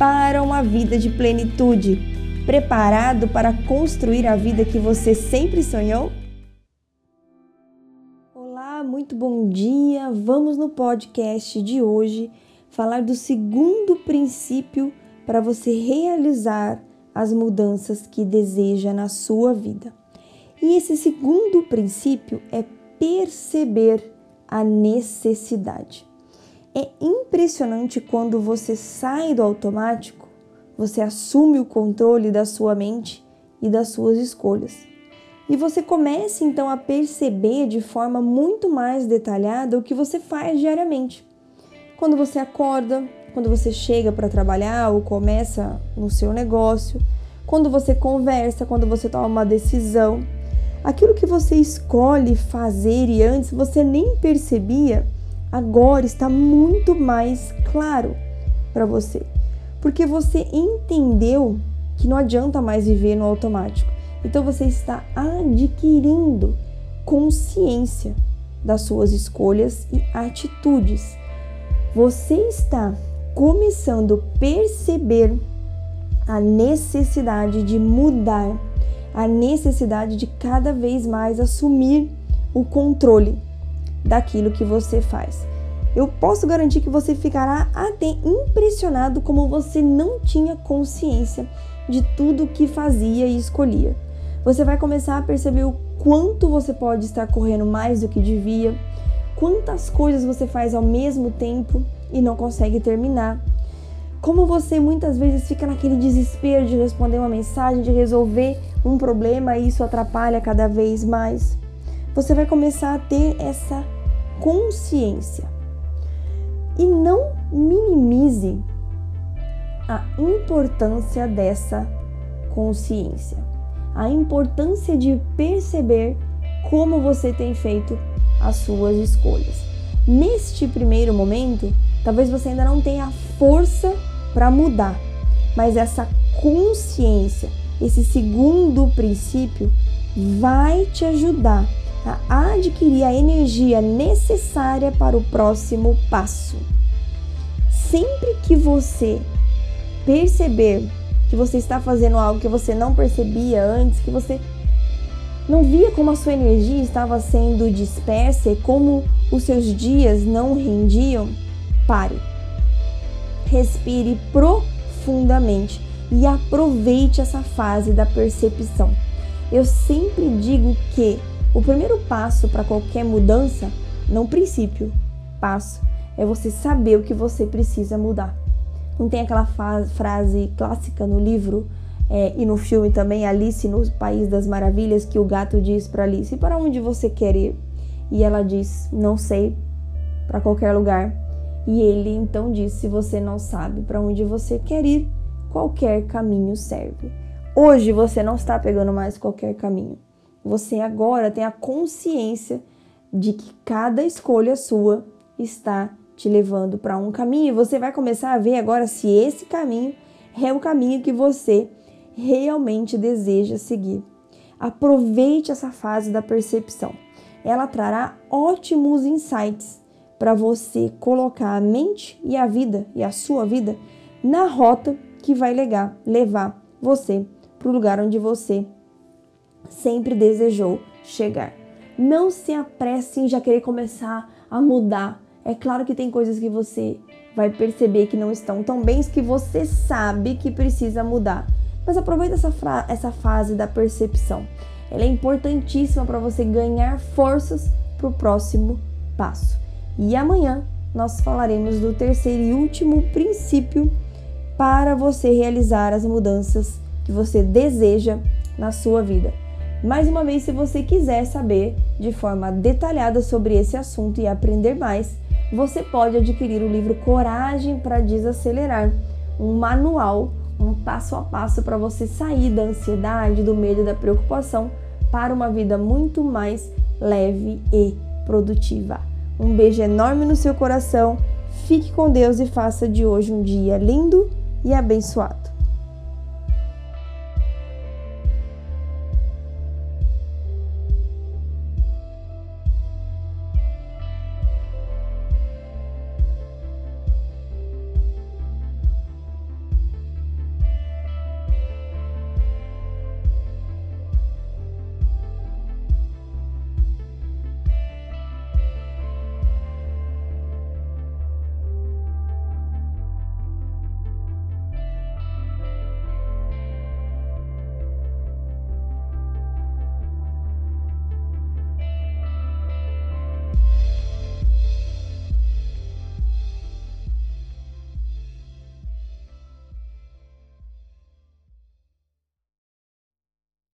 para uma vida de plenitude, preparado para construir a vida que você sempre sonhou? Olá, muito bom dia. Vamos no podcast de hoje falar do segundo princípio para você realizar as mudanças que deseja na sua vida. E esse segundo princípio é perceber a necessidade. É impressionante quando você sai do automático, você assume o controle da sua mente e das suas escolhas. E você começa então a perceber de forma muito mais detalhada o que você faz diariamente. Quando você acorda, quando você chega para trabalhar ou começa no seu negócio, quando você conversa, quando você toma uma decisão, aquilo que você escolhe fazer e antes você nem percebia agora está muito mais claro para você, porque você entendeu que não adianta mais viver no automático. Então você está adquirindo consciência das suas escolhas e atitudes. Você está começando a perceber a necessidade de mudar, a necessidade de cada vez mais assumir o controle daquilo que você faz. Eu posso garantir que você ficará até impressionado como você não tinha consciência de tudo que fazia e escolhia. Você vai começar a perceber o quanto você pode estar correndo mais do que devia, quantas coisas você faz ao mesmo tempo e não consegue terminar. Como você muitas vezes fica naquele desespero de responder uma mensagem, de resolver um problema e isso atrapalha cada vez mais você vai começar a ter essa consciência. E não minimize a importância dessa consciência, a importância de perceber como você tem feito as suas escolhas. Neste primeiro momento, talvez você ainda não tenha força para mudar, mas essa consciência, esse segundo princípio, vai te ajudar a adquirir a energia necessária para o próximo passo. Sempre que você perceber que você está fazendo algo que você não percebia antes, que você não via como a sua energia estava sendo dispersa e como os seus dias não rendiam, pare. Respire profundamente e aproveite essa fase da percepção. Eu sempre digo que o primeiro passo para qualquer mudança, não princípio, passo, é você saber o que você precisa mudar. Não tem aquela frase clássica no livro é, e no filme também, Alice no País das Maravilhas, que o gato diz para Alice: Para onde você quer ir? E ela diz: Não sei, para qualquer lugar. E ele então diz: Se você não sabe para onde você quer ir, qualquer caminho serve. Hoje você não está pegando mais qualquer caminho. Você agora tem a consciência de que cada escolha sua está te levando para um caminho e você vai começar a ver agora se esse caminho é o caminho que você realmente deseja seguir. Aproveite essa fase da percepção. Ela trará ótimos insights para você colocar a mente e a vida e a sua vida na rota que vai levar, levar você para o lugar onde você sempre desejou chegar. Não se apresse em já querer começar a mudar. É claro que tem coisas que você vai perceber que não estão tão bem, que você sabe que precisa mudar. Mas aproveita essa, essa fase da percepção. Ela é importantíssima para você ganhar forças para o próximo passo. E amanhã nós falaremos do terceiro e último princípio para você realizar as mudanças que você deseja na sua vida. Mais uma vez, se você quiser saber de forma detalhada sobre esse assunto e aprender mais, você pode adquirir o livro Coragem para Desacelerar, um manual um passo a passo para você sair da ansiedade, do medo, da preocupação para uma vida muito mais leve e produtiva. Um beijo enorme no seu coração. Fique com Deus e faça de hoje um dia lindo e abençoado.